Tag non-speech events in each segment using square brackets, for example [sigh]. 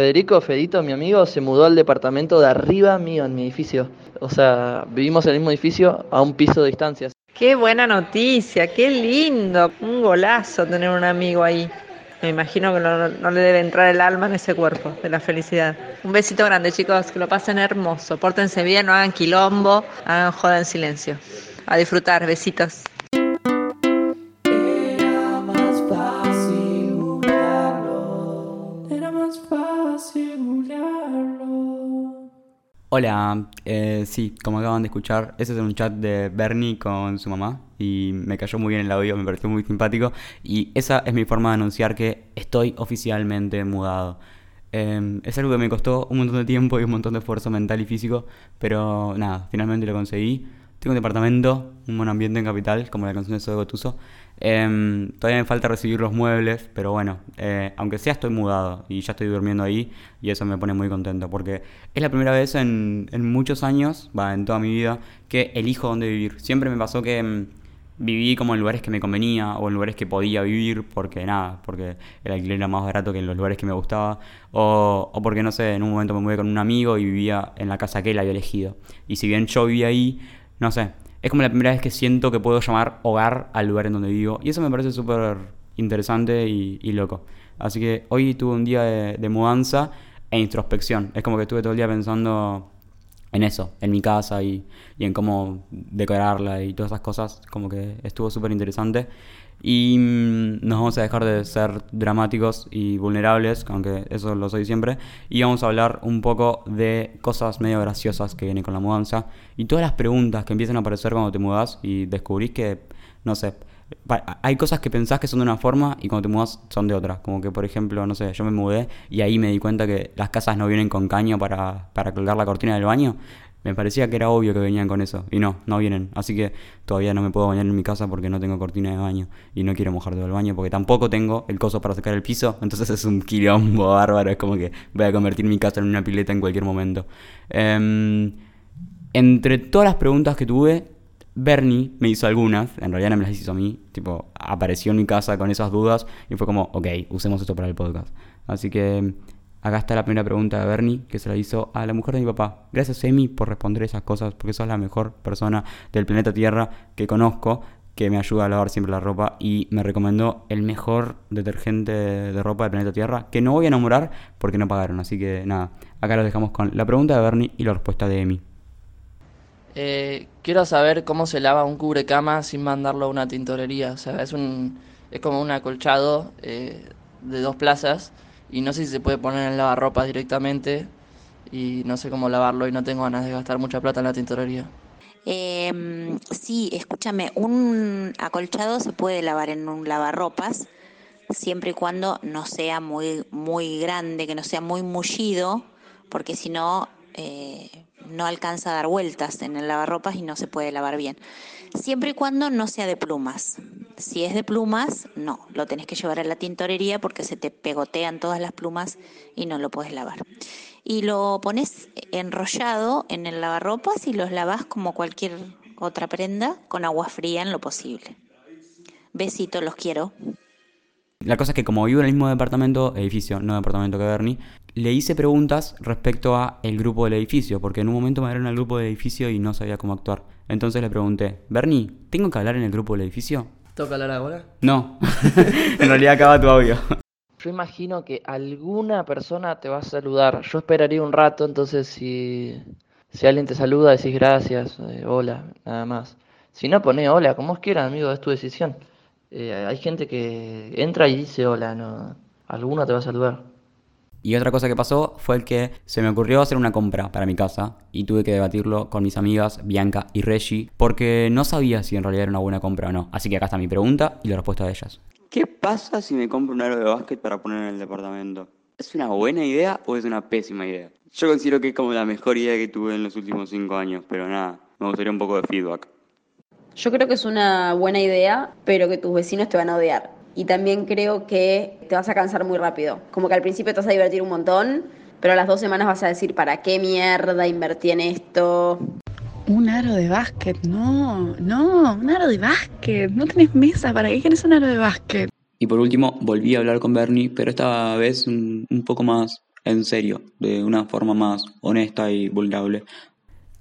Federico, Fedito, mi amigo, se mudó al departamento de arriba mío en mi edificio. O sea, vivimos en el mismo edificio a un piso de distancia. Qué buena noticia, qué lindo. Un golazo tener un amigo ahí. Me imagino que no, no, le debe entrar el alma en ese cuerpo de la felicidad. Un besito grande, chicos, que lo pasen hermoso. Pórtense bien, no hagan quilombo, hagan joda en silencio. A disfrutar, besitos. Hola, eh, sí, como acaban de escuchar, ese es un chat de Bernie con su mamá y me cayó muy bien el audio, me pareció muy simpático y esa es mi forma de anunciar que estoy oficialmente mudado. Em, es algo que me costó un montón de tiempo y un montón de esfuerzo mental y físico, pero nada, finalmente lo conseguí. Tengo un departamento, un buen ambiente en Capital, como la canción de Soy Gotuso. Em, todavía me falta recibir los muebles, pero bueno, eh, aunque sea estoy mudado y ya estoy durmiendo ahí y eso me pone muy contento porque es la primera vez en, muchos años, va, en toda mi vida, que elijo dónde vivir. Siempre me pasó que em, viví como en lugares que me convenía o en lugares que podía vivir porque nada, porque el alquiler era más barato que en los lugares que me gustaba o, o porque no sé, en un momento me mudé con un amigo y vivía en la casa que él había elegido. Y si bien yo vivía ahí, no sé, es como la primera vez que siento que puedo llamar hogar al lugar en donde vivo. Y eso me parece súper interesante y, loco. Así que hoy tuve un día de, mudanza e introspección. Es como que estuve todo el día pensando en eso, en mi casa y, y en cómo decorarla y todas esas cosas. Como que estuvo súper interesante. Y mm, nos vamos a dejar de ser dramáticos y vulnerables, aunque eso lo soy siempre. Y vamos a hablar un poco de cosas medio graciosas que vienen con la mudanza. Y todas las preguntas que empiezan a aparecer cuando te mudas y descubrís que, no sé, hay cosas que pensás que son de una forma y cuando te mudas son de otra. Como que, por ejemplo, no sé, yo me mudé y ahí me di cuenta que las casas no vienen con caño para, para colgar la cortina del baño. Me parecía que era obvio que venían con eso. Y no, no vienen. Así que todavía no me puedo bañar en mi casa porque no tengo cortina de baño. Y no quiero mojar todo el baño porque tampoco tengo el coso para secar el piso. [laughs] Entonces es un quilombo bárbaro. Es como que voy a convertir mi casa en una pileta en cualquier momento. Em, entre todas las preguntas que tuve, Bernie me hizo algunas. En realidad no me las hizo a mí. Tipo, apareció en mi casa con esas dudas. Y fue como, ok, usemos esto para el podcast. Así que Acá está la primera pregunta de Bernie, que se la hizo a la mujer de mi papá. Gracias, Emi, por responder esas cosas, porque sos la mejor persona del planeta Tierra que conozco, que me ayuda a lavar siempre la ropa y me recomendó el mejor detergente de ropa del planeta Tierra, que no voy a enamorar porque no pagaron. Así que nada, acá lo dejamos con la pregunta de Bernie y la respuesta de Emi. Eh, quiero saber cómo se lava un cubrecama sin mandarlo a una tintorería. O sea, es, un, es como un acolchado eh, de dos plazas y no sé si se puede poner en lavarropas directamente y no sé cómo lavarlo y no tengo ganas de gastar mucha plata en la tintorería. Eh, sí, escúchame, un acolchado se puede lavar en un lavarropas siempre y cuando no sea muy, muy grande, que no sea muy mullido, porque si no, eh, no alcanza a dar vueltas en el lavarropas y no se puede lavar bien. Siempre y cuando no sea de plumas. Si es de plumas, no, lo tenés que llevar a la tintorería porque se te pegotean todas las plumas y no lo puedes lavar. Y lo pones enrollado en el lavarropas y los lavas como cualquier otra prenda con agua fría en lo posible. Besito, los quiero. La cosa es que como vivo en el mismo departamento, edificio, no departamento que Bernie, le hice preguntas respecto a el grupo del edificio, porque en un momento me dieron al grupo del edificio y no sabía cómo actuar. Entonces le pregunté, Bernie, ¿tengo que hablar en el grupo del edificio? ¿Toca hablar ahora? No, [laughs] en realidad acaba tu audio. Yo imagino que alguna persona te va a saludar. Yo esperaría un rato, entonces si, si alguien te saluda, decís gracias, eh, hola, nada más. Si no, poné hola, como os quieran, amigo, es tu decisión. Eh, hay gente que entra y dice hola, no, alguno te va a saludar. Y otra cosa que pasó fue el que se me ocurrió hacer una compra para mi casa y tuve que debatirlo con mis amigas Bianca y Reggie porque no sabía si en realidad era una buena compra o no. Así que acá está mi pregunta y la respuesta de ellas. ¿Qué pasa si me compro un aro de básquet para poner en el departamento? ¿Es una buena idea o es una pésima idea? Yo considero que es como la mejor idea que tuve en los últimos cinco años, pero nada, me gustaría un poco de feedback. Yo creo que es una buena idea, pero que tus vecinos te van a odiar. Y también creo que te vas a cansar muy rápido. Como que al principio te vas a divertir un montón, pero a las dos semanas vas a decir, ¿para qué mierda invertí en esto? Un aro de básquet, no, no, un aro de básquet. No tenés mesa, ¿para qué querés un aro de básquet? Y por último, volví a hablar con Bernie, pero esta vez un, un poco más en serio, de una forma más honesta y vulnerable.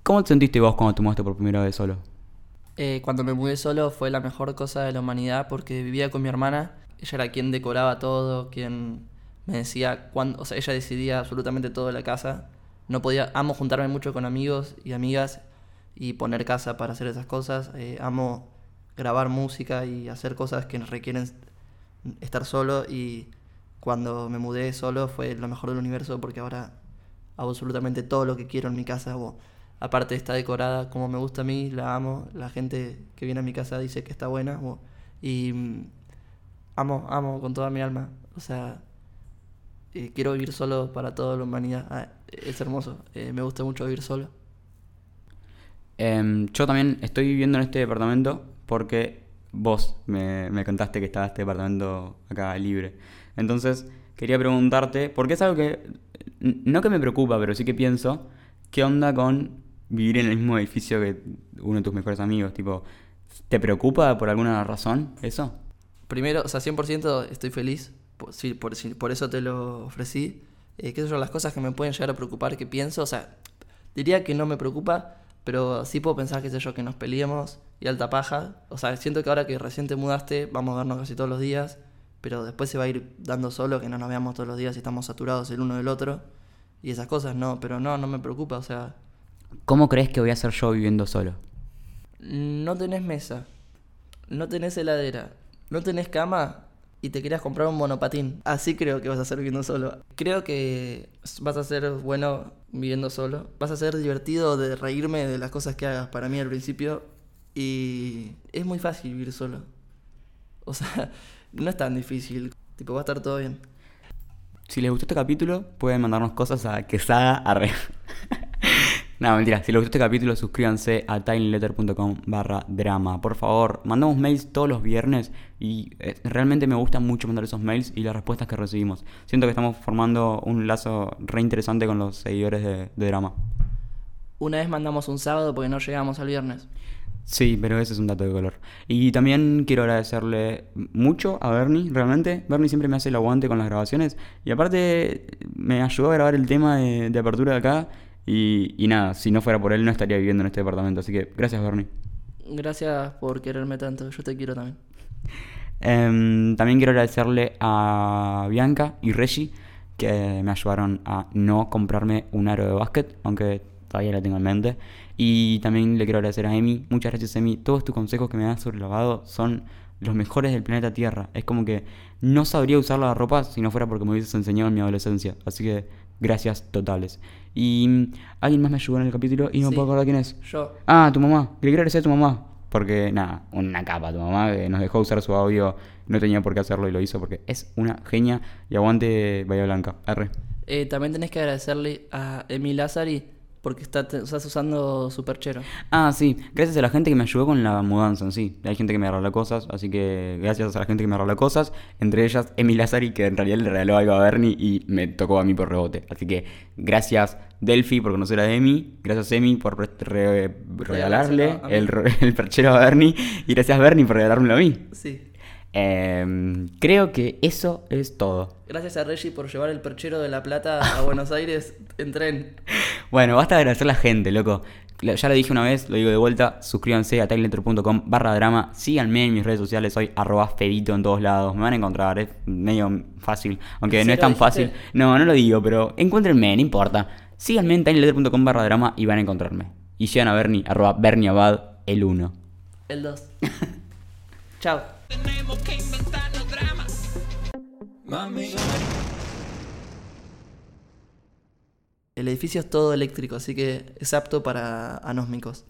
¿Cómo te sentiste vos cuando te mudaste por primera vez solo? Eh, cuando me mudé solo fue la mejor cosa de la humanidad porque vivía con mi hermana. Ella era quien decoraba todo, quien me decía cuándo, o sea, ella decidía absolutamente todo la casa. No podía, amo juntarme mucho con amigos y amigas y poner casa para hacer esas cosas. Eh, amo grabar música y hacer cosas que requieren estar solo y cuando me mudé solo fue lo mejor del universo porque ahora hago absolutamente todo lo que quiero en mi casa. Aparte está decorada como me gusta a mí, la amo, la gente que viene a mi casa dice que está buena y mm, amo, amo con toda mi alma. O sea, eh, quiero vivir solo para toda la humanidad. Ah, es hermoso, eh, me gusta mucho vivir solo. Em, yo también estoy viviendo en este departamento porque vos me, me contaste que estaba este departamento acá libre. Entonces, quería preguntarte, porque es algo que, no que me preocupa, pero sí que pienso, ¿qué onda con vivir en el mismo edificio que uno de tus mejores amigos? Tipo, ¿te preocupa por alguna razón eso? Primero, o sea, 100% estoy feliz, por, por, por eso te lo ofrecí. Eh, ¿Qué son las cosas que me pueden llegar a preocupar que pienso? O sea, diría que no me preocupa, pero sí puedo pensar, qué sé yo, que nos peleemos y alta paja. O sea, siento que ahora que recién te mudaste, vamos a vernos casi todos los días, pero después se va a ir dando solo, que no nos veamos todos los días y estamos saturados el uno del otro. Y esas cosas no, pero no, no me preocupa, o sea, ¿Cómo crees que voy a ser yo viviendo solo? no tenés mesa, no tenés heladera, no tenés cama y te querías comprar un monopatín. Así creo que vas a ser viviendo solo. Creo que vas a ser bueno viviendo solo. Vas a ser divertido de reírme de las cosas que hagas para mí al principio. Y es muy fácil vivir solo. O sea, [laughs] no es tan difícil. Tipo, va a estar todo bien. Si les gustó este capítulo, pueden mandarnos cosas a quesada arre. No, mentira. Si les gustó este capítulo, suscríbanse a tinyletter.com barra drama. Por favor, mandamos mails todos los viernes y eh, realmente me gusta mucho mandar esos mails y las respuestas que recibimos. Siento que estamos formando un lazo re interesante con los seguidores de, de drama. Una vez mandamos un sábado porque no llegamos al viernes. Sí, pero ese es un dato de color. Y también quiero agradecerle mucho a Bernie, realmente. Bernie siempre me hace el aguante con las grabaciones. Y aparte me ayudó a grabar el tema de, de apertura de acá. Y, y nada, si no fuera por él no estaría viviendo en este departamento. Así que gracias Bernie. Gracias por quererme tanto. Yo te quiero también. Em, también quiero agradecerle a Bianca y Reggie que me ayudaron a no comprarme un aro de básquet, aunque todavía lo tengo en mente. Y también le quiero agradecer a Emi. Muchas gracias, Emi. Todos tus consejos que me das sobre el lavado son los mejores del planeta Tierra. Es como que no sabría usar la ropa si no fuera porque me hubieses enseñado en mi adolescencia. Así que gracias totales. Y mm, alguien más me ayudó en el capítulo y no Sí. puedo acordar quién es. Yo. Ah, tu mamá. Le quiero agradecer a tu mamá. Porque, nada, una capa tu mamá que nos dejó usar su audio. No tenía por qué hacerlo y lo hizo porque es una genia. Y aguante Bahía Blanca. R. Eh, también tenés que agradecerle a Emi Lazari porque está, estás usando su perchero. Ah, sí. Gracias a la gente que me ayudó con la mudanza en sí. Hay gente que me regaló cosas. Así que gracias a la gente que me regaló cosas. Entre ellas, Emi Lazari, que en realidad le regaló algo a Bernie y me tocó a mí por rebote. Así que gracias Delphi por conocer a Emi. Gracias Emi por re- re- regalarle [laughs] el perchero a Bernie. Y gracias Bernie por regalármelo a mí. Sí. Em, creo que eso es todo. Gracias a Reggie por llevar el perchero de La Plata a Buenos [laughs] Aires en tren. Bueno, basta de agradecer a la gente, loco. Ya lo dije una vez, lo digo de vuelta. Suscríbanse a tiletter.com barra drama. Síganme en mis redes sociales. Soy arroba fedito en todos lados. Me van a encontrar. Es medio fácil. Aunque ¿En no es tan dijiste? fácil. No, no lo digo, pero encuéntrenme, no importa. Síganme en tiletter.com barra drama y van a encontrarme. Y llegan a Bernie, arroba Bernie Abad, el 1. El 2. [laughs] Chao. El edificio es todo eléctrico, así que es apto para anósmicos.